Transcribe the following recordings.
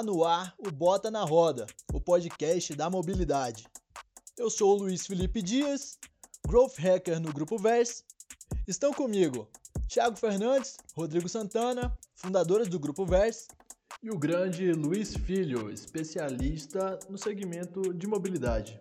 Tá no ar o Bota na Roda, o podcast da mobilidade. Eu sou o Luiz Felipe Dias, Growth Hacker no Grupo Verse. Estão comigo Thiago Fernandes, Rodrigo Santana, fundadores do Grupo Verse, e o grande Luiz Filho, especialista no segmento de mobilidade.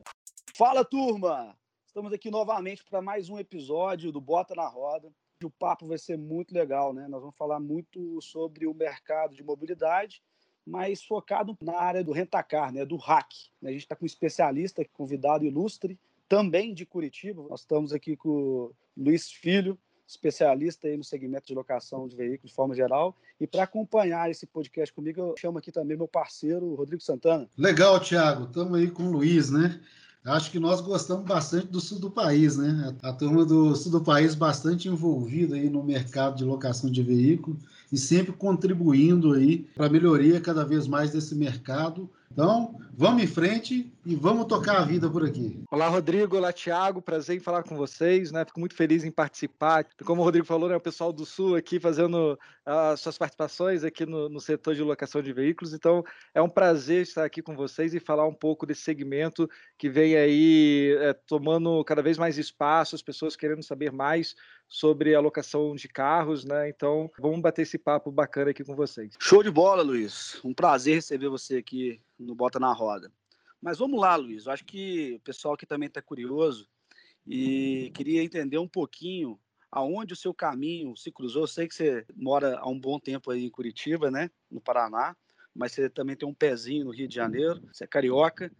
Fala turma! Estamos aqui novamente para mais um episódio do Bota na Roda. O papo vai ser muito legal, né? Nós vamos falar muito sobre o mercado de mobilidade mas focado na área do rentacar, né, do hack. A gente está com um especialista, convidado ilustre, também de Curitiba. Nós estamos aqui com o Luiz Filho, especialista aí no segmento de locação de veículos de forma geral. E para acompanhar esse podcast comigo, eu chamo aqui também meu parceiro, Rodrigo Santana. Legal, Thiago. Estamos aí com o Luiz, né? Acho que nós gostamos bastante do sul do país, né? A turma do sul do país bastante envolvida aí no mercado de locação de veículo e sempre contribuindo aí para a melhoria cada vez mais desse mercado então, vamos em frente e vamos tocar a vida por aqui. Olá, Rodrigo. Olá, Thiago. Prazer em falar com vocês. Né? Fico muito feliz em participar. Como o Rodrigo falou, né, o pessoal do Sul aqui fazendo uh, suas participações aqui no, no, setor de locação de veículos. Então, é um prazer estar aqui com vocês e falar um pouco desse segmento que vem aí é, tomando cada vez mais espaço, as pessoas querendo saber mais sobre a locação de carros, né? Então, vamos bater esse papo bacana aqui com vocês. Show de bola, Luiz. Um prazer receber você aqui no Bota na Roda. Mas vamos lá, Luiz. Eu acho que o pessoal aqui também está curioso e queria entender um pouquinho aonde o seu caminho se cruzou. Eu sei que você mora há um bom tempo aí em Curitiba, né, no Paraná, mas você também tem um pezinho no Rio de Janeiro, você é carioca.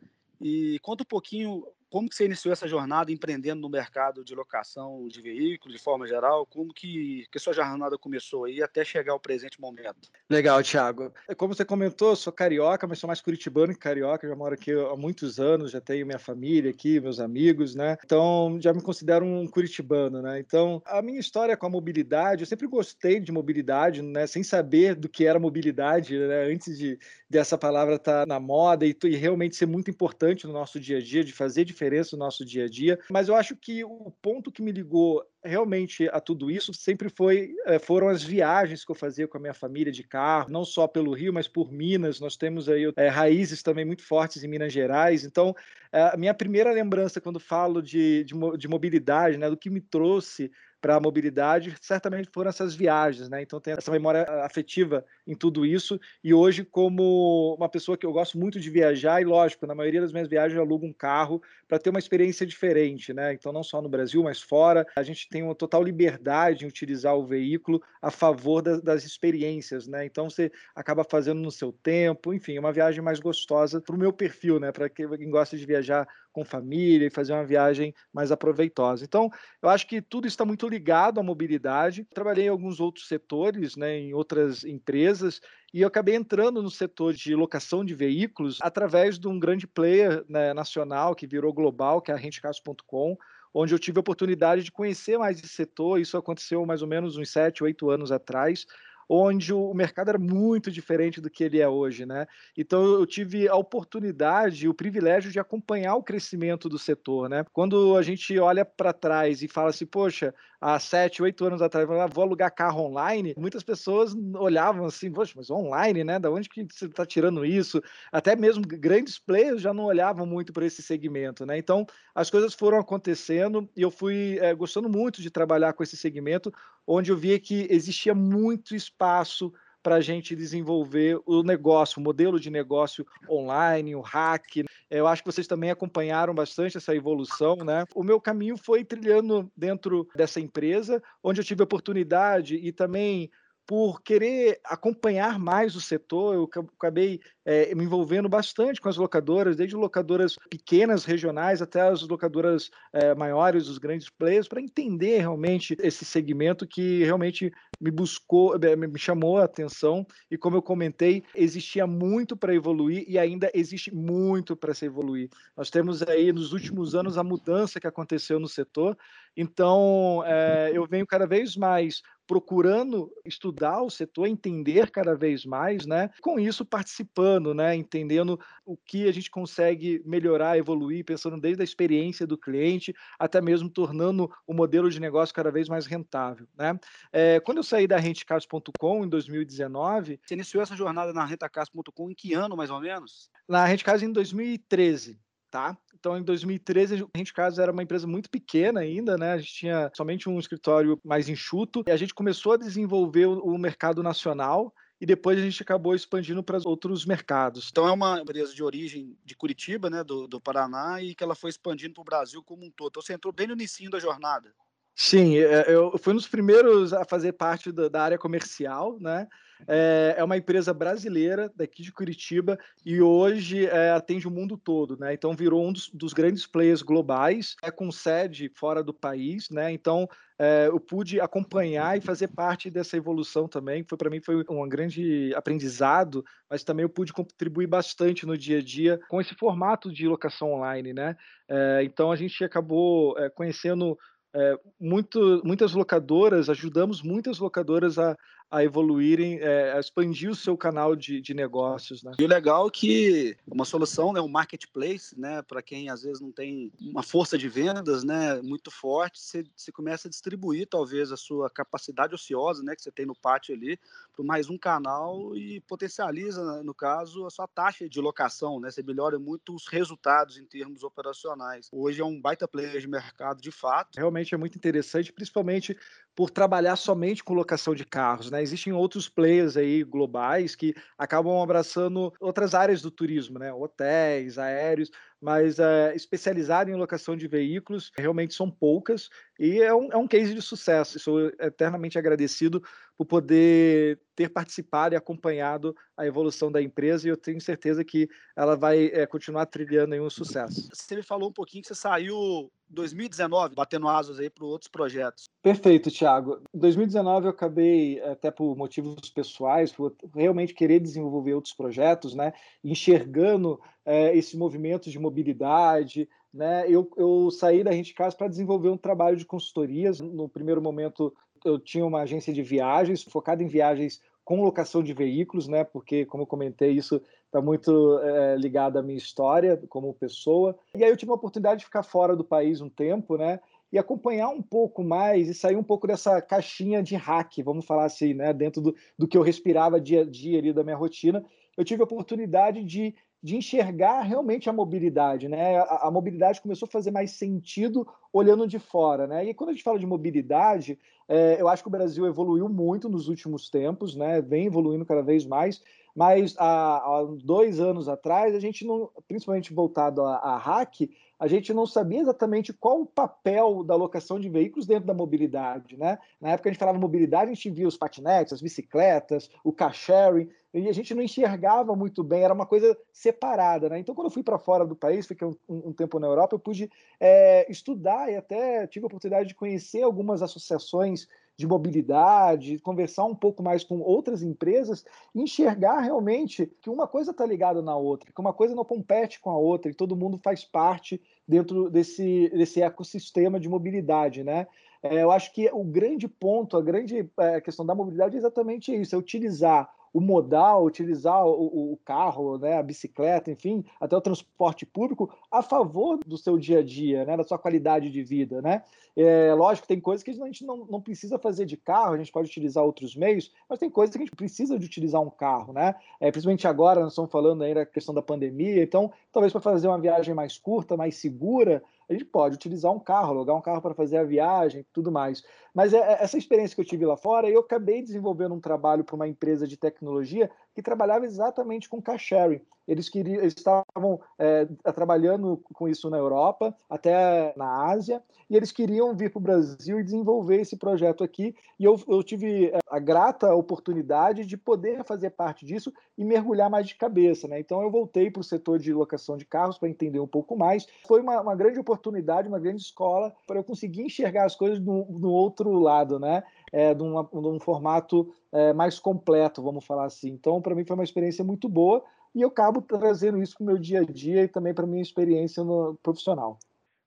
E conta um pouquinho como que você iniciou essa jornada empreendendo no mercado de locação de veículos, de forma geral? Como que, que sua jornada começou aí até chegar ao presente momento? Legal, Thiago. É como você comentou, sou carioca, mas sou mais curitibano que carioca. Já moro aqui há muitos anos, já tenho minha família aqui, meus amigos, né? Então, já me considero um curitibano, né? Então, a minha história com a mobilidade, eu sempre gostei de mobilidade, né? Sem saber do que era mobilidade, né? Antes de dessa palavra estar tá na moda e, e realmente ser muito importante no nosso dia a dia, de fazer diferença no nosso dia a dia. Mas eu acho que o ponto que me ligou realmente a tudo isso sempre foi eh, foram as viagens que eu fazia com a minha família de carro, não só pelo Rio, mas por Minas. Nós temos aí é, raízes também muito fortes em Minas Gerais. Então, eh, a minha primeira lembrança quando falo de, de, de mobilidade, né, do que me trouxe para a mobilidade, certamente foram essas viagens, né? Então tem essa memória afetiva em tudo isso. E hoje, como uma pessoa que eu gosto muito de viajar, e lógico, na maioria das minhas viagens eu alugo um carro para ter uma experiência diferente, né? Então, não só no Brasil, mas fora, a gente tem uma total liberdade em utilizar o veículo a favor da, das experiências, né? Então, você acaba fazendo no seu tempo, enfim, é uma viagem mais gostosa para o meu perfil, né? Para quem gosta de viajar com família e fazer uma viagem mais aproveitosa. Então, eu acho que tudo está muito ligado à mobilidade. Trabalhei em alguns outros setores, né, em outras empresas, e eu acabei entrando no setor de locação de veículos através de um grande player né, nacional que virou global, que é a rentecars.com, onde eu tive a oportunidade de conhecer mais esse setor. Isso aconteceu mais ou menos uns sete, oito anos atrás onde o mercado era muito diferente do que ele é hoje, né? Então eu tive a oportunidade, o privilégio de acompanhar o crescimento do setor, né? Quando a gente olha para trás e fala assim, poxa, há sete, oito anos atrás, vou alugar carro online, muitas pessoas olhavam assim, poxa, mas online, né? Da onde que você está tirando isso? Até mesmo grandes players já não olhavam muito para esse segmento, né? Então as coisas foram acontecendo e eu fui é, gostando muito de trabalhar com esse segmento, onde eu via que existia muito espaço para a gente desenvolver o negócio, o modelo de negócio online, o hack. Eu acho que vocês também acompanharam bastante essa evolução, né? O meu caminho foi trilhando dentro dessa empresa, onde eu tive a oportunidade e também por querer acompanhar mais o setor, eu acabei é, me envolvendo bastante com as locadoras, desde locadoras pequenas, regionais, até as locadoras é, maiores, os grandes players, para entender realmente esse segmento que realmente me buscou, eh, me chamou a atenção. E como eu comentei, existia muito para evoluir e ainda existe muito para se evoluir. Nós temos aí nos últimos anos a mudança que aconteceu no setor. Então, é, eu venho cada vez mais procurando estudar o setor, entender cada vez mais, né? Com isso participando, né? Entendendo o que a gente consegue melhorar, evoluir, pensando desde a experiência do cliente até mesmo tornando o modelo de negócio cada vez mais rentável, né? É, quando eu saí da rentecars.com em 2019, você iniciou essa jornada na rentacars.com em que ano mais ou menos? Na Rentecars em 2013 tá? Então, em 2013, a gente Casa era uma empresa muito pequena ainda, né? A gente tinha somente um escritório mais enxuto e a gente começou a desenvolver o mercado nacional e depois a gente acabou expandindo para outros mercados. Então é uma empresa de origem de Curitiba, né, do, do Paraná, e que ela foi expandindo para o Brasil como um todo. Então você entrou bem no início da jornada. Sim, é, eu fui um dos primeiros a fazer parte da, área comercial, né? É, é, uma empresa brasileira daqui de Curitiba e hoje é, atende o mundo todo, né? Então virou um dos, dos, grandes players globais, é com sede fora do país, né? Então é, eu pude acompanhar e fazer parte dessa evolução também. Foi para mim foi um grande aprendizado, mas também eu pude contribuir bastante no dia a dia com esse formato de locação online, né? É, então a gente acabou é, conhecendo é, muito, muitas locadoras, ajudamos muitas locadoras a, a evoluírem, é, a expandir o seu canal de, de negócios. Né? E o legal é que uma solução, né, um marketplace, né, para quem às vezes não tem uma força de vendas né, muito forte, você, você começa a distribuir talvez a sua capacidade ociosa né, que você tem no pátio ali para mais um canal e potencializa, no caso, a sua taxa de locação. Né? Você melhora muito os resultados em termos operacionais. Hoje é um baita player de mercado de fato. Realmente é muito interessante, principalmente por trabalhar somente com locação de carros. Né? Existem outros players aí globais que acabam abraçando outras áreas do turismo, né? hotéis, aéreos, mas é, especializado em locação de veículos realmente são poucas e é um, é um case de sucesso. Sou eternamente agradecido por poder ter participado e acompanhado a evolução da empresa e eu tenho certeza que ela vai é, continuar trilhando em um sucesso. Você me falou um pouquinho que você saiu 2019 batendo asas aí para outros projetos. Perfeito, Thiago. Em 2019 eu acabei, até por motivos pessoais, por realmente querer desenvolver outros projetos, né? enxergando é, esse movimento de mobilidade. Né? Eu, eu saí da Rente Casa para desenvolver um trabalho de consultorias. No primeiro momento, eu tinha uma agência de viagens, focada em viagens com locação de veículos, né? Porque, como eu comentei, isso está muito é, ligado à minha história como pessoa. E aí eu tive a oportunidade de ficar fora do país um tempo, né? E acompanhar um pouco mais e sair um pouco dessa caixinha de hack, vamos falar assim, né? Dentro do, do que eu respirava dia a dia ali da minha rotina, eu tive a oportunidade de de enxergar realmente a mobilidade, né? A, a, mobilidade começou a fazer mais sentido olhando de fora, né? E quando a gente fala de mobilidade, é, eu acho que o Brasil evoluiu muito nos últimos tempos, né? Vem evoluindo cada vez mais, mas há, há dois anos atrás a gente não, principalmente voltado a, a hack, a gente não sabia exatamente qual o papel da locação de veículos dentro da mobilidade, né? Na época a gente falava mobilidade, a gente via os patinetes, as bicicletas, o car sharing, e a gente não enxergava muito bem, era uma coisa separada, né? Então, quando eu fui para fora do país, fiquei um, um, tempo na Europa, eu pude é, estudar e até tive a oportunidade de conhecer algumas associações de mobilidade, conversar um pouco mais com outras empresas, enxergar realmente que uma coisa está ligada na outra, que uma coisa não compete com a outra, e todo mundo faz parte dentro desse, desse ecossistema de mobilidade, né? É, eu acho que o grande ponto, a grande é, questão da mobilidade é exatamente isso, é utilizar o modal, utilizar o, o, carro, né, a bicicleta, enfim, até o transporte público a favor do seu dia a dia, né, da sua qualidade de vida, né? É, lógico, tem coisas que a gente não, não precisa fazer de carro, a gente pode utilizar outros meios, mas tem coisas que a gente precisa de utilizar um carro, né? É, principalmente agora, nós estamos falando aí da questão da pandemia, então, talvez para fazer uma viagem mais curta, mais segura, a gente pode utilizar um carro, alugar um carro para fazer a viagem, tudo mais. Mas é, é, essa experiência que eu tive lá fora, eu acabei desenvolvendo um trabalho para uma empresa de tecnologia que trabalhava exatamente com car sharing. Eles, queriam, eles estavam é, trabalhando com isso na Europa, até na Ásia, e eles queriam vir para o Brasil e desenvolver esse projeto aqui. E eu, eu tive é, a grata oportunidade de poder fazer parte disso e mergulhar mais de cabeça. Né? Então eu voltei para o setor de locação de carros para entender um pouco mais. Foi uma, uma grande oportunidade, uma grande escola para eu conseguir enxergar as coisas no, no outro lado, né? É, de, uma, de um formato é, mais completo, vamos falar assim. Então, para mim, foi uma experiência muito boa e eu acabo trazendo isso para o meu dia a dia e também para a minha experiência no profissional.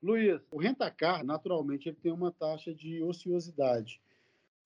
Luiz, o rentacar, naturalmente, ele tem uma taxa de ociosidade.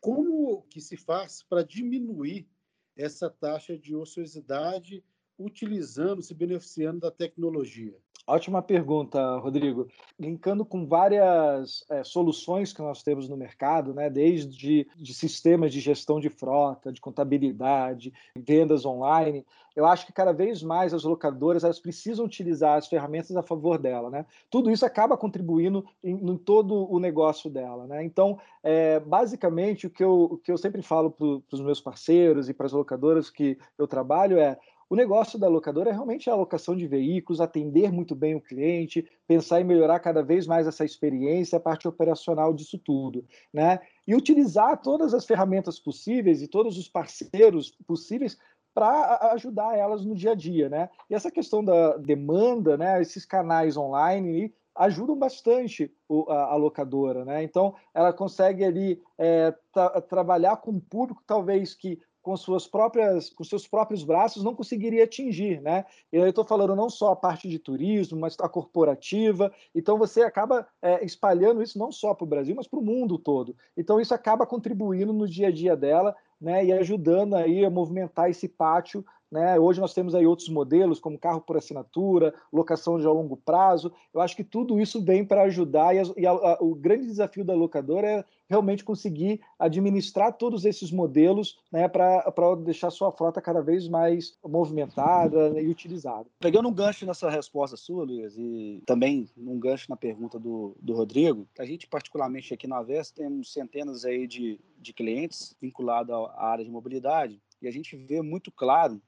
Como que se faz para diminuir essa taxa de ociosidade utilizando, se beneficiando da tecnologia? Ótima pergunta, Rodrigo. Linkando com várias é, soluções que nós temos no mercado, né, desde de sistemas de gestão de frota, de contabilidade, vendas online, eu acho que cada vez mais as locadoras elas precisam utilizar as ferramentas a favor dela. Né? Tudo isso acaba contribuindo em, em todo o negócio dela. Né? Então, é, basicamente, o que, eu, o que eu sempre falo para os meus parceiros e para as locadoras que eu trabalho é o negócio da locadora é realmente a alocação de veículos, atender muito bem o cliente, pensar em melhorar cada vez mais essa experiência, a parte operacional disso tudo, né? E utilizar todas as ferramentas possíveis e todos os parceiros possíveis para ajudar elas no dia a dia, né? E essa questão da demanda, né? Esses canais online ajudam bastante a, locadora, né? Então, ela consegue ali é, tra trabalhar com um público talvez que com suas próprias, com seus próprios braços não conseguiria atingir, né? E eu estou falando não só a parte de turismo, mas a corporativa. Então você acaba é, espalhando isso não só para o Brasil, mas para o mundo todo. Então isso acaba contribuindo no dia a dia dela, né? E ajudando aí a movimentar esse pátio né? Hoje nós temos aí outros modelos, como carro por assinatura, locação de a longo prazo. Eu acho que tudo isso vem para ajudar, e, a, e a, a, o grande desafio da locadora é realmente conseguir administrar todos esses modelos né, para deixar sua frota cada vez mais movimentada e utilizada. Pegando um gancho nessa resposta sua, Luiz, e também um gancho na pergunta do, do Rodrigo, a gente, particularmente aqui na Vesta, temos centenas aí de, de clientes vinculados à área de mobilidade, e a gente vê muito claro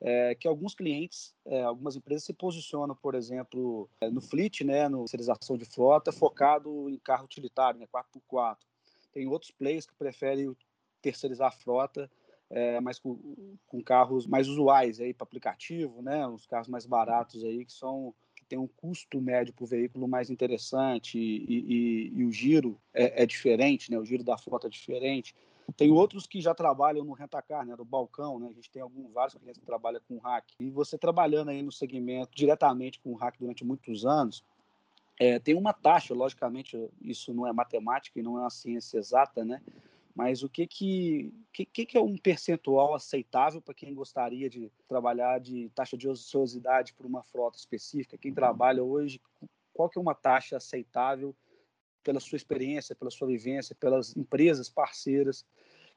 é, que alguns clientes, é, algumas empresas se posicionam, por exemplo, é, no fleet, né, no terceirização de frota, focado em carro utilitário, né, 4x4. Tem outros players que preferem terceirizar a frota, é, mas com, com, carros mais usuais aí para aplicativo, né, os carros mais baratos aí que são que tem um custo médio para o veículo mais interessante e, e, e o giro é, é, diferente, né, o giro da frota é diferente. Tem outros que já trabalham no rentacar, né, do balcão, né? A gente tem alguns vários clientes que trabalham com hack. E você trabalhando aí no segmento diretamente com hack durante muitos anos, é, tem uma taxa, logicamente, isso não é matemática e não é uma ciência exata, né? Mas o que que, que, que é um percentual aceitável para quem gostaria de trabalhar de taxa de ociosidade por uma frota específica? Quem trabalha hoje, qual que é uma taxa aceitável pela sua experiência, pela sua vivência, pelas empresas parceiras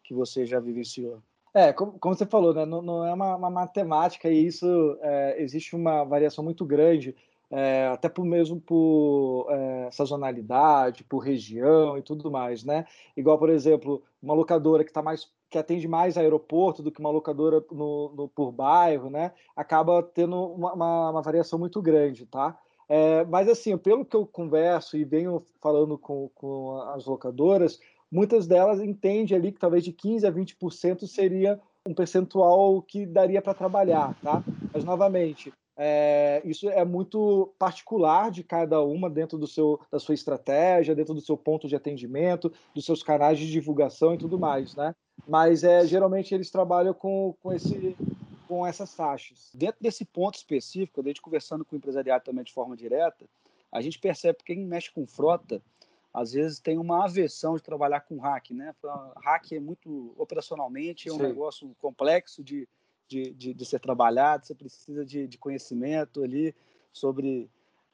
que você já vivenciou? É, como, como você falou, né, não, não é uma, uma, matemática e isso é, existe uma variação muito grande, é, até por mesmo por é, sazonalidade, por região e tudo mais, né? Igual, por exemplo, uma locadora que está mais que atende mais aeroporto do que uma locadora no, no por bairro, né? Acaba tendo uma, uma, uma variação muito grande, tá? É, mas, assim, pelo que eu converso e venho falando com, com as locadoras, muitas delas entendem ali que talvez de 15% a 20% seria um percentual que daria para trabalhar, tá? Mas, novamente, é, isso é muito particular de cada uma dentro do seu, da sua estratégia, dentro do seu ponto de atendimento, dos seus canais de divulgação e tudo mais, né? Mas é, geralmente eles trabalham com, com esse com essas taxas. Dentro desse ponto específico, a gente conversando com o empresariado também de forma direta, a gente percebe que quem mexe com frota, às vezes tem uma aversão de trabalhar com hack, né? Hack é muito operacionalmente, é um Sim. negócio complexo de, de, de, de, ser trabalhado, você precisa de, de conhecimento ali sobre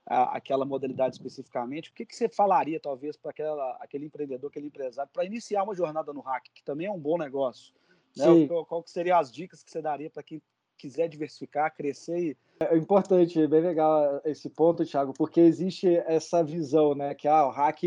a, aquela modalidade especificamente. O que, que você falaria, talvez, para aquele empreendedor, aquele empresário, para iniciar uma jornada no hack, que também é um bom negócio? Né? Qual, qual seriam as dicas que você daria para quem quiser diversificar, crescer e... É importante, é bem legal esse ponto, Thiago, porque existe essa visão, né, que ah, o hack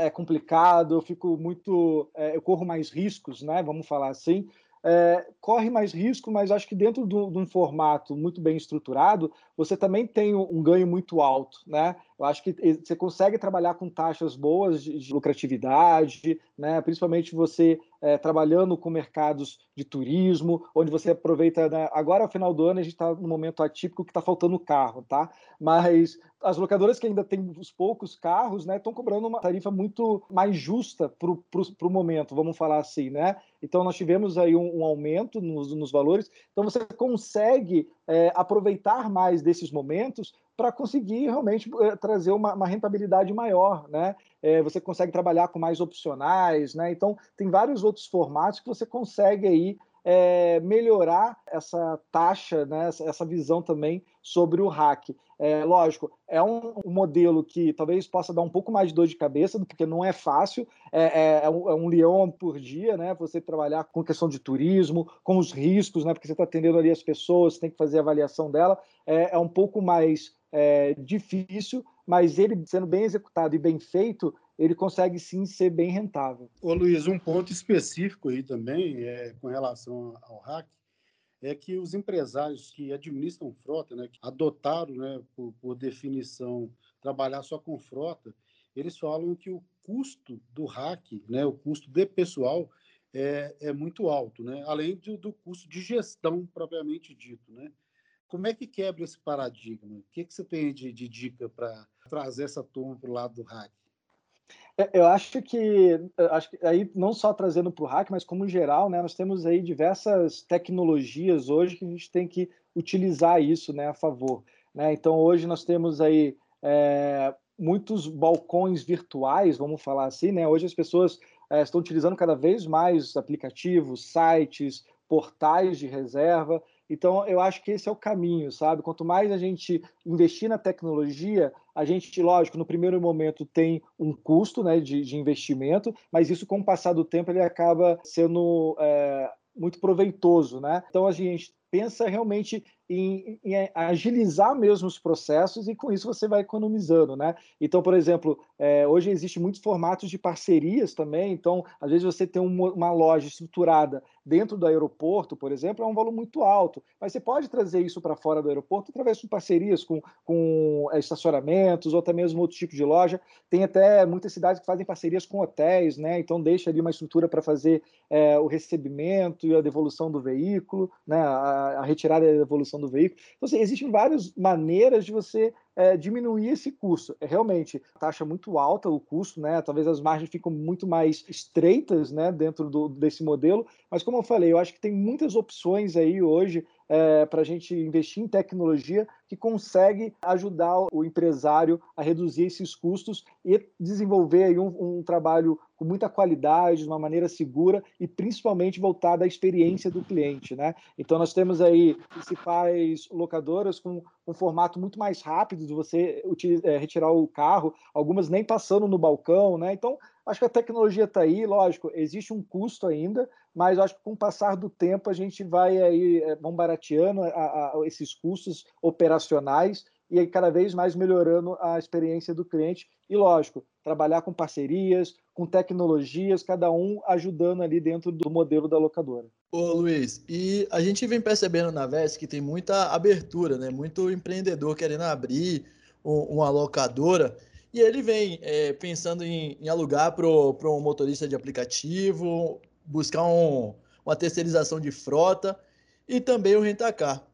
é complicado, eu fico muito, é, eu corro mais riscos, né, vamos falar assim, é, corre mais risco, mas acho que dentro de um formato muito bem estruturado, você também tem um ganho muito alto, né? Eu acho que você consegue trabalhar com taxas boas de, de lucratividade, né? principalmente você é, trabalhando com mercados de turismo, onde você aproveita. Né? Agora, ao final do ano, a gente está no momento atípico que está faltando carro, tá? Mas as locadoras que ainda têm os poucos carros, né, estão cobrando uma tarifa muito mais justa para o momento, vamos falar assim, né? Então nós tivemos aí um, um aumento nos, nos, valores. Então você consegue é, aproveitar mais desses momentos para conseguir realmente é, trazer uma, uma, rentabilidade maior, né? É, você consegue trabalhar com mais opcionais, né? Então tem vários outros formatos que você consegue aí é, melhorar essa taxa, né, essa visão também sobre o hack. É, lógico, é um, um, modelo que talvez possa dar um pouco mais de dor de cabeça, porque não é fácil, é, é, é, um, é um, leão por dia, né? Você trabalhar com questão de turismo, com os riscos, né? Porque você está atendendo ali as pessoas, tem que fazer a avaliação dela, é, é um pouco mais é, difícil, mas ele sendo bem executado e bem feito, ele consegue sim ser bem rentável. Ô Luiz, um ponto específico aí também é, com relação ao hack é que os empresários que administram frota, né, que adotaram, né, por, por definição, trabalhar só com frota, eles falam que o custo do hack, né, o custo de pessoal, é, é muito alto, né? além do, do custo de gestão propriamente dito. Né? Como é que quebra esse paradigma? O que, que você tem de, de dica para trazer essa turma para o lado do hack? É, eu acho que, acho que aí não só trazendo para o hack, mas como geral, né, nós temos aí diversas tecnologias hoje que a gente tem que utilizar isso, né, a favor. Né? Então hoje nós temos aí é, muitos balcões virtuais, vamos falar assim, né? Hoje as pessoas é, estão utilizando cada vez mais aplicativos, sites, portais de reserva. Então, eu acho que esse é o caminho, sabe? Quanto mais a gente investir na tecnologia, a gente, lógico, no primeiro momento tem um custo né, de, de investimento, mas isso, com o passar do tempo, ele acaba sendo é, muito proveitoso, né? Então, a gente pensa realmente em, em, agilizar mesmo os processos e com isso você vai economizando, né? Então, por exemplo, é, hoje existe muitos formatos de parcerias também. Então, às vezes você tem uma, uma, loja estruturada dentro do aeroporto, por exemplo, é um valor muito alto, mas você pode trazer isso para fora do aeroporto através de parcerias com, com estacionamentos ou até mesmo outro tipo de loja. Tem até muitas cidades que fazem parcerias com hotéis, né? Então deixa ali uma estrutura para fazer é, o recebimento e a devolução do veículo, né? A, a retirada e a devolução do veículo. Então, assim, existem várias maneiras de você é, diminuir esse custo. É realmente taxa muito alta o custo, né? Talvez as margens ficam muito mais estreitas, né, dentro do, desse modelo. Mas como eu falei, eu acho que tem muitas opções aí hoje é, para a gente investir em tecnologia que consegue ajudar o empresário a reduzir esses custos e desenvolver um, um trabalho com muita qualidade, de uma maneira segura e principalmente voltada à experiência do cliente, né? Então nós temos aí principais locadoras com um formato muito mais rápido de você é, retirar o carro, algumas nem passando no balcão, né? Então Acho que a tecnologia está aí, lógico, existe um custo ainda, mas acho que com o passar do tempo a gente vai aí vão barateando a, a, esses custos operacionais e cada vez mais melhorando a experiência do cliente. E lógico, trabalhar com parcerias, com tecnologias, cada um ajudando ali dentro do modelo da locadora. Ô Luiz, e a gente vem percebendo na VES que tem muita abertura, né? Muito empreendedor querendo abrir uma locadora. E ele vem é, pensando em, em alugar para um motorista de aplicativo, buscar um, uma terceirização de frota e também o rentacar.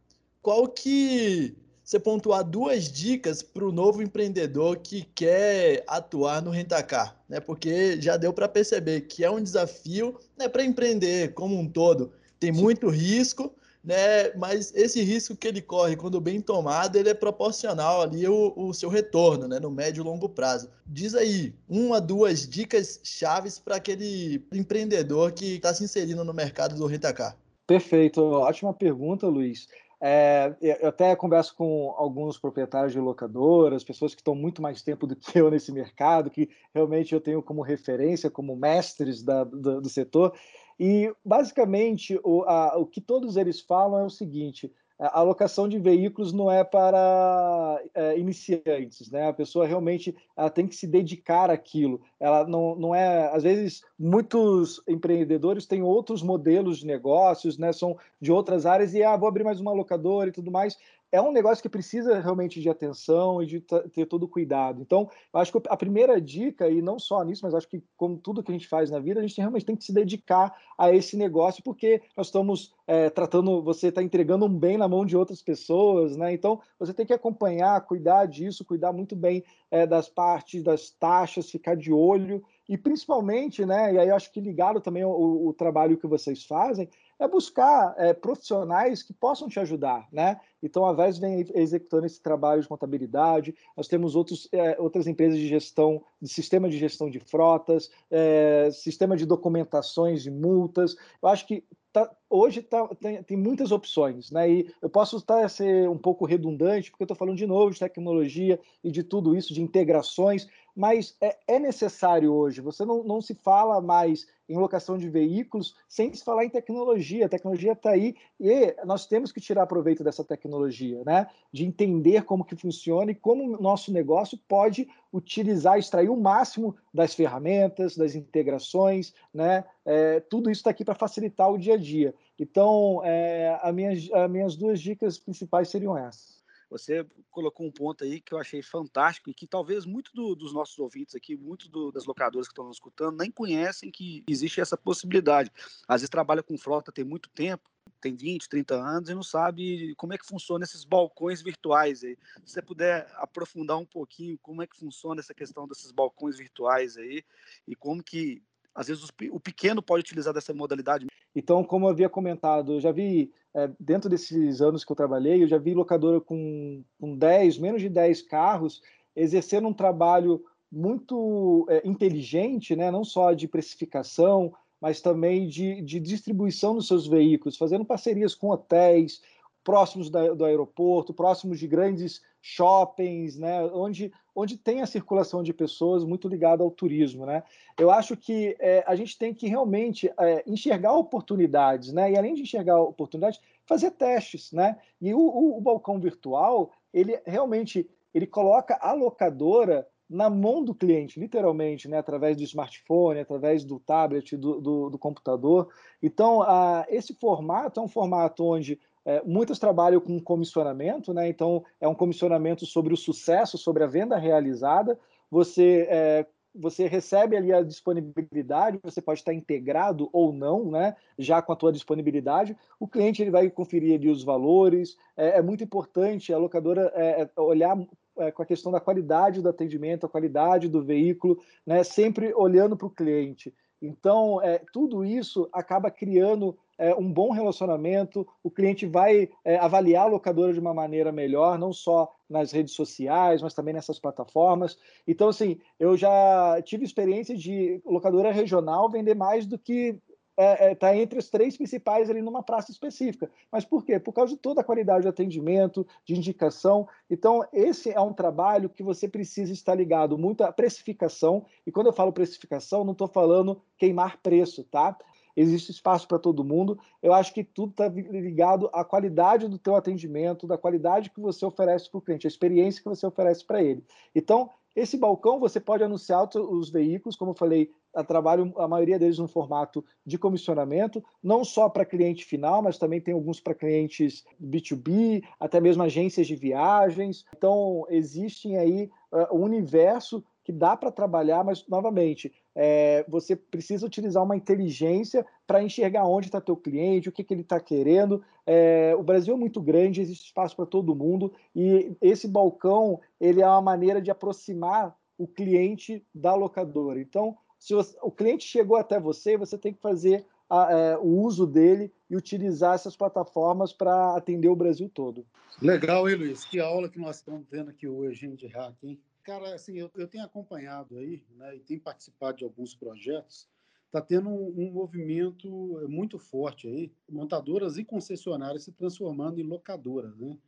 Qual que você pontuar duas dicas para o novo empreendedor que quer atuar no rentacar, né? Porque já deu para perceber que é um desafio, né, para empreender como um todo. Tem muito risco, né? Mas esse risco que ele corre, quando bem tomado, ele é proporcional ali o, o seu retorno, né? No médio e longo prazo. Diz aí uma, duas dicas chaves para aquele empreendedor que está se inserindo no mercado do rentacar. Perfeito, ótima pergunta, Luiz. É, eu até converso com alguns proprietários de locadoras, pessoas que estão muito mais tempo do que eu nesse mercado, que realmente eu tenho como referência, como mestres da, do, do setor, e, basicamente, o, a, o que todos eles falam é o seguinte: a alocação de veículos não é para é, iniciantes, né? A pessoa realmente ela tem que se dedicar àquilo. Ela não, não é, às vezes, muitos empreendedores têm outros modelos de negócios, né? São de outras áreas e ah, vou abrir mais uma locadora e tudo mais é um negócio que precisa realmente de atenção e de ter todo cuidado. Então, eu acho que a primeira dica, e não só nisso, mas acho que como tudo que a gente faz na vida, a gente realmente tem que se dedicar a esse negócio, porque nós estamos é, tratando, você está entregando um bem na mão de outras pessoas, né? Então, você tem que acompanhar, cuidar disso, cuidar muito bem é, das partes, das taxas, ficar de olho e principalmente, né, e aí acho que ligado também o, o trabalho que vocês fazem, é buscar é, profissionais que possam te ajudar, né? Então a VES vem executando esse trabalho de contabilidade. Nós temos outros, é, outras empresas de gestão, de sistema de gestão de frotas, é, sistema de documentações de multas. Eu acho que tá, hoje tá, tem, tem, muitas opções, né? E eu posso estar ser um pouco redundante, porque eu estou falando de novo de tecnologia e de tudo isso, de integrações, mas é, é necessário hoje. Você não, não se fala mais em locação de veículos sem se falar em tecnologia. A tecnologia está aí e nós temos que tirar proveito dessa tecnologia, né? De entender como que funciona e como o nosso negócio pode utilizar, extrair o máximo das ferramentas, das integrações, né? É, tudo isso está aqui para facilitar o dia a dia. Então, é, as, minhas, as minhas duas dicas principais seriam essas. Você colocou um ponto aí que eu achei fantástico e que talvez muito do, dos nossos ouvintes aqui, muito do, das locadoras que estão nos escutando, nem conhecem que existe essa possibilidade. Às vezes trabalha com frota tem muito tempo, tem 20, 30 anos e não sabe como é que funciona esses balcões virtuais aí. Se você puder aprofundar um pouquinho como é que funciona essa questão desses balcões virtuais aí e como que às vezes o pequeno pode utilizar dessa modalidade. Então, como eu havia comentado, eu já vi, é, dentro desses anos que eu trabalhei, eu já vi locadora com, com 10, menos de 10 carros, exercendo um trabalho muito é, inteligente, né? não só de precificação, mas também de, de distribuição dos seus veículos, fazendo parcerias com hotéis, próximos da, do aeroporto, próximos de grandes shoppings, né, onde, onde tem a circulação de pessoas muito ligada ao turismo. Né? Eu acho que é, a gente tem que realmente é, enxergar oportunidades, né? e além de enxergar oportunidades, fazer testes. Né? E o, o, o balcão virtual, ele realmente ele coloca a locadora na mão do cliente, literalmente, né, através do smartphone, através do tablet, do, do, do computador. Então, a, esse formato é um formato onde é, muitas trabalham com comissionamento, né? então é um comissionamento sobre o sucesso, sobre a venda realizada. Você, é, você recebe ali a disponibilidade, você pode estar integrado ou não, né? já com a tua disponibilidade. O cliente ele vai conferir ali os valores. É, é muito importante a locadora é, é, olhar é, com a questão da qualidade do atendimento, a qualidade do veículo, né? sempre olhando para o cliente. Então, tudo isso acaba criando é, um bom relacionamento, o cliente vai é, avaliar a locadora de uma maneira melhor, não só nas redes sociais, mas também nessas plataformas. Então, assim, eu já tive experiência de locadora regional vender mais do que está é, é, tá entre os três principais ali numa praça específica. Mas por quê? Por causa de toda a qualidade de atendimento, de indicação. Então, esse é um trabalho que você precisa estar ligado muito à precificação. E quando eu falo precificação, não estou falando queimar preço, tá? Existe espaço para todo mundo. Eu acho que tudo está ligado à qualidade do teu atendimento, da qualidade que você oferece para o cliente, a experiência que você oferece para ele. Então, esse balcão você pode anunciar os veículos, como eu falei, a trabalho a maioria deles no formato de comissionamento, não só para cliente final, mas também tem alguns para clientes B2B, até mesmo agências de viagens. Então, existem aí uh, um universo que dá para trabalhar, mas, novamente, é, você precisa utilizar uma inteligência para enxergar onde está teu cliente, o que, que ele está querendo. É, o Brasil é muito grande, existe espaço para todo mundo, e esse balcão ele é uma maneira de aproximar o cliente da locadora. Então, se você, o cliente chegou até você, você tem que fazer a, é, o uso dele e utilizar essas plataformas para atender o Brasil todo. Legal, hein, Luiz? Que aula que nós estamos tendo aqui hoje, hein, de hack, hein? Cara, assim, eu, eu tenho acompanhado aí, né, e tenho participado de alguns projetos, está tendo um, um, movimento muito forte aí, montadoras e concessionárias se transformando em locadoras, né?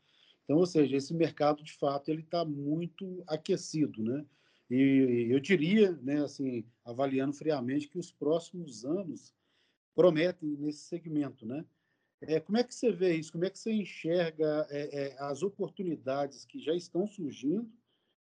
Então, ou seja, esse mercado, de fato, ele está muito aquecido, né? E eu diria, né, assim, avaliando friamente, que os próximos anos prometem nesse segmento, né? É, como é que você vê isso? Como é que você enxerga é, é, as oportunidades que já estão surgindo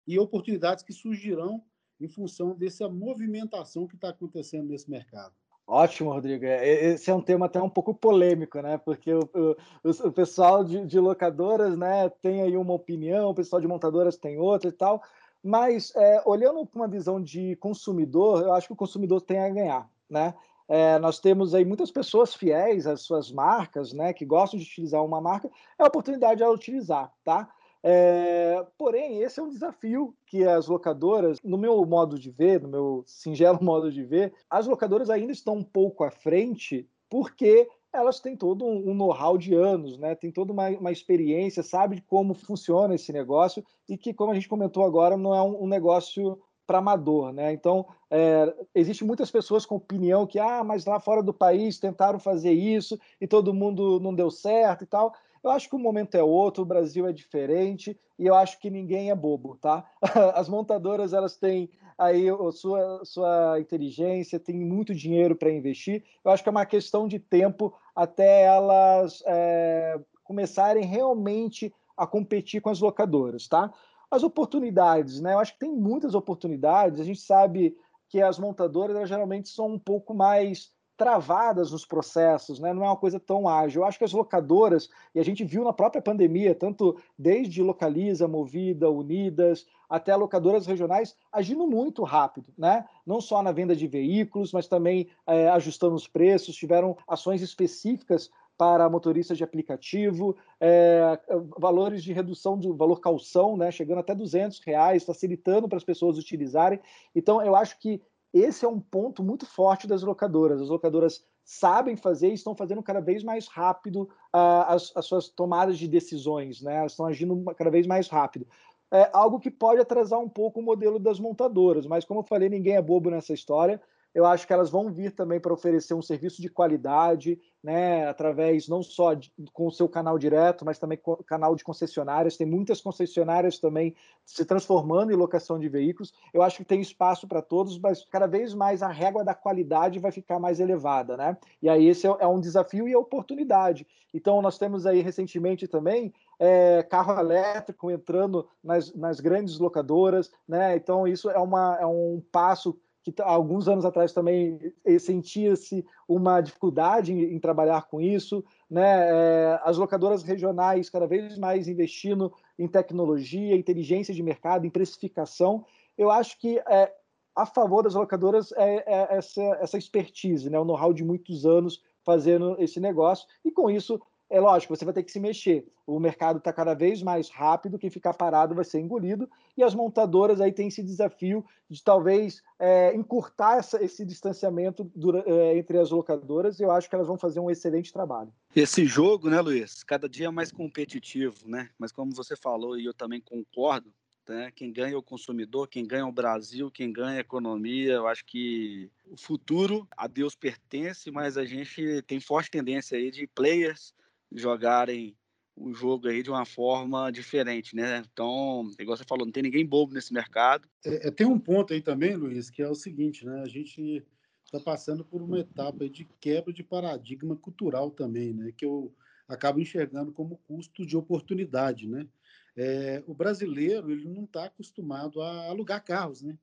e oportunidades que surgirão em função dessa movimentação que está acontecendo nesse mercado. Ótimo, Rodrigo. É, esse é um tema até um pouco polêmico, né? Porque o, o, o pessoal de, de, locadoras, né, tem aí uma opinião, o pessoal de montadoras tem outra e tal. Mas é, olhando com uma visão de consumidor, eu acho que o consumidor tem a ganhar, né? É, nós temos aí muitas pessoas fiéis às suas marcas, né, que gostam de utilizar uma marca, é a oportunidade de utilizar, tá? É, porém, esse é um desafio que as locadoras, no meu modo de ver, no meu singelo modo de ver, as locadoras ainda estão um pouco à frente, porque elas têm todo um know-how de anos, né? tem toda uma, uma experiência, sabe como funciona esse negócio e que, como a gente comentou agora, não é um, um negócio para amador, né? Então, é, existe muitas pessoas com opinião que, ah, mas lá fora do país tentaram fazer isso e todo mundo não deu certo e tal. Eu acho que o momento é outro, o Brasil é diferente e eu acho que ninguém é bobo, tá? As montadoras elas têm aí a sua, sua inteligência, têm muito dinheiro para investir. Eu acho que é uma questão de tempo até elas é, começarem realmente a competir com as locadoras, tá? As oportunidades, né? Eu acho que tem muitas oportunidades. A gente sabe que as montadoras geralmente são um pouco mais travadas nos processos, né? não é uma coisa tão ágil. Eu acho que as locadoras, e a gente viu na própria pandemia, tanto desde Localiza, Movida, Unidas, até locadoras regionais, agindo muito rápido, né? não só na venda de veículos, mas também é, ajustando os preços, tiveram ações específicas para motoristas de aplicativo, é, valores de redução do valor calção, né, chegando até 200 reais, facilitando para as pessoas utilizarem. Então, eu acho que esse é um ponto muito forte das locadoras. As locadoras sabem fazer e estão fazendo cada vez mais rápido uh, as, as, suas tomadas de decisões, né? Elas estão agindo cada vez mais rápido. É algo que pode atrasar um pouco o modelo das montadoras, mas como eu falei, ninguém é bobo nessa história eu acho que elas vão vir também para oferecer um serviço de qualidade, né, através não só de, com o seu canal direto, mas também com o canal de concessionárias. Tem muitas concessionárias também se transformando em locação de veículos. Eu acho que tem espaço para todos, mas cada vez mais a régua da qualidade vai ficar mais elevada, né? E aí esse é, é um desafio e a oportunidade. Então nós temos aí recentemente também é, carro elétrico entrando nas, nas grandes locadoras, né? Então isso é, uma, é um passo que alguns anos atrás também eh, sentia-se uma dificuldade em, em, trabalhar com isso, né? É, as locadoras regionais cada vez mais investindo em tecnologia, inteligência de mercado, em precificação. Eu acho que é, a favor das locadoras é, é essa, essa expertise, né? o know-how de muitos anos fazendo esse negócio, e com isso é lógico, você vai ter que se mexer. O mercado está cada vez mais rápido, quem ficar parado vai ser engolido, e as montadoras aí têm esse desafio de talvez é, encurtar essa, esse distanciamento dura, é, entre as locadoras, e eu acho que elas vão fazer um excelente trabalho. Esse jogo, né, Luiz, cada dia é mais competitivo, né? Mas como você falou, e eu também concordo, né? Quem ganha é o consumidor, quem ganha é o Brasil, quem ganha é a economia. Eu acho que o futuro a Deus pertence, mas a gente tem forte tendência aí de players jogarem o jogo aí de uma forma diferente, né? Então, igual você falou, não tem ninguém bobo nesse mercado. É, é tem um ponto aí também, Luiz, que é o seguinte, né? A gente está passando por uma etapa de quebra de paradigma cultural também, né? Que eu acabo enxergando como custo de oportunidade, né? É, o brasileiro ele não está acostumado a alugar carros, né?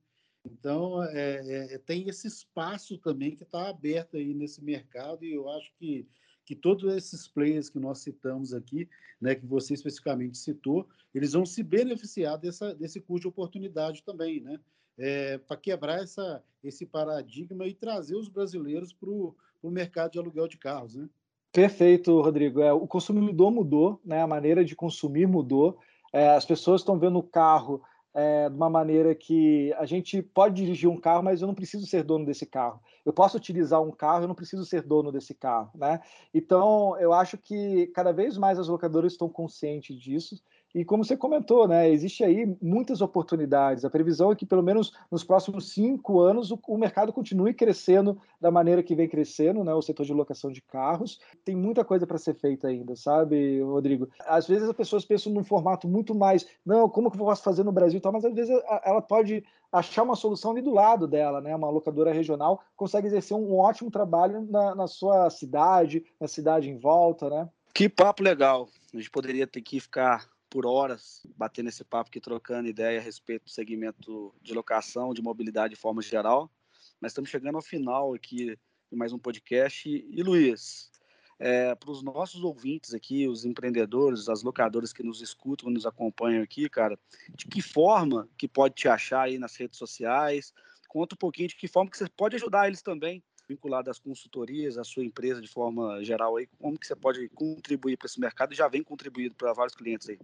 Então é, é, tem esse espaço também que está aberto aí nesse mercado e eu acho que que todos esses players que nós citamos aqui, né, que você especificamente citou, eles vão se beneficiar dessa, desse custo de oportunidade também, né? É, para quebrar essa, esse paradigma e trazer os brasileiros para o mercado de aluguel de carros, né? Perfeito, Rodrigo. É, o consumidor mudou, né? a maneira de consumir mudou. É, as pessoas estão vendo o carro é, de uma maneira que a gente pode dirigir um carro, mas eu não preciso ser dono desse carro. Eu posso utilizar um carro, eu não preciso ser dono desse carro, né? Então, eu acho que cada vez mais as locadoras estão conscientes disso e como você comentou, né, existe aí muitas oportunidades. A previsão é que, pelo menos nos próximos cinco anos, o, o, mercado continue crescendo da maneira que vem crescendo, né, o setor de locação de carros. Tem muita coisa para ser feita ainda, sabe, Rodrigo? Às vezes as pessoas pensam num formato muito mais, não, como que eu posso fazer no Brasil e tal, mas às vezes ela pode achar uma solução ali do lado dela, né? Uma locadora regional consegue exercer um ótimo trabalho na, na sua cidade, na cidade em volta, né? Que papo legal. A gente poderia ter que ficar por horas batendo esse papo aqui, trocando ideia a respeito do segmento de locação, de mobilidade de forma geral. Mas estamos chegando ao final aqui de mais um podcast. E, Luiz, é, para os nossos ouvintes aqui, os empreendedores, as locadoras que nos escutam, nos acompanham aqui, cara, de que forma que pode te achar aí nas redes sociais? Conta um pouquinho de que forma que você pode ajudar eles também vinculado às consultorias, à sua empresa de forma geral aí, como que você pode contribuir para esse mercado e já vem contribuindo para vários clientes aí?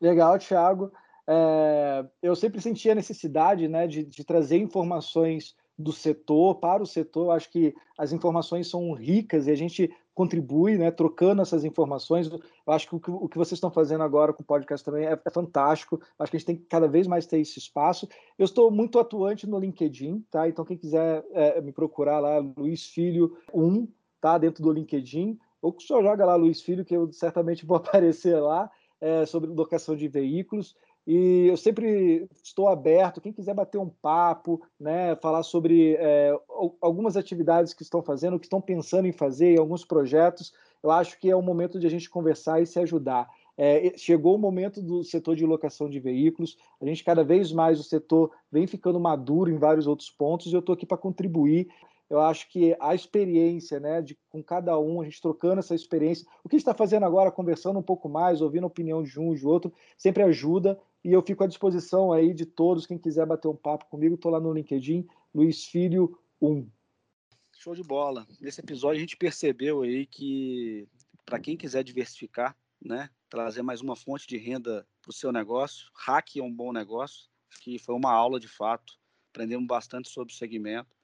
Legal, Thiago. É, eu sempre senti a necessidade né, de, de trazer informações do setor para o setor. Acho que as informações são ricas e a gente contribui, né, trocando essas informações. Eu acho que o, que o que vocês estão fazendo agora com o podcast também é, é, fantástico. Acho que a gente tem que cada vez mais ter esse espaço. Eu estou muito atuante no LinkedIn, tá? Então, quem quiser é, me procurar lá, Luiz Filho 1, tá? Dentro do LinkedIn. Ou só joga lá Luiz Filho, que eu certamente vou aparecer lá, é, sobre locação de veículos. E eu sempre estou aberto, quem quiser bater um papo, né, falar sobre é, algumas atividades que estão fazendo, que estão pensando em fazer, alguns projetos, eu acho que é o momento de a gente conversar e se ajudar. É, chegou o momento do setor de locação de veículos, a gente cada vez mais o setor vem ficando maduro em vários outros pontos e eu estou aqui para contribuir eu acho que a experiência, né, de com cada um, a gente trocando essa experiência, o que está fazendo agora, conversando um pouco mais, ouvindo a opinião de um de outro, sempre ajuda, e eu fico à disposição aí de todos, quem quiser bater um papo comigo, estou lá no LinkedIn, Luiz Filho 1. Show de bola. Nesse episódio a gente percebeu aí que para quem quiser diversificar, né, trazer mais uma fonte de renda para o seu negócio, hack é um bom negócio, que foi uma aula de fato, aprendemos bastante sobre o segmento.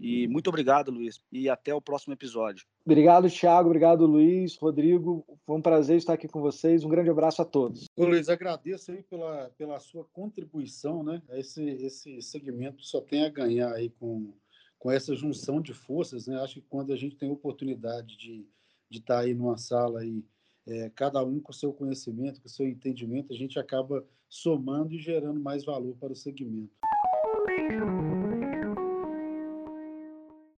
E muito obrigado, Luiz, e até o próximo episódio. Obrigado, Thiago. Obrigado, Luiz, Rodrigo. Foi um prazer estar aqui com vocês. Um grande abraço a todos. Ô, Luiz, agradeço aí pela, pela sua contribuição, né? Esse, esse segmento só tem a ganhar aí com, com essa junção de forças, né? Acho que quando a gente tem a oportunidade de, de estar aí numa sala aí, é, cada um com o seu conhecimento, com o seu entendimento, a gente acaba somando e gerando mais valor para o segmento.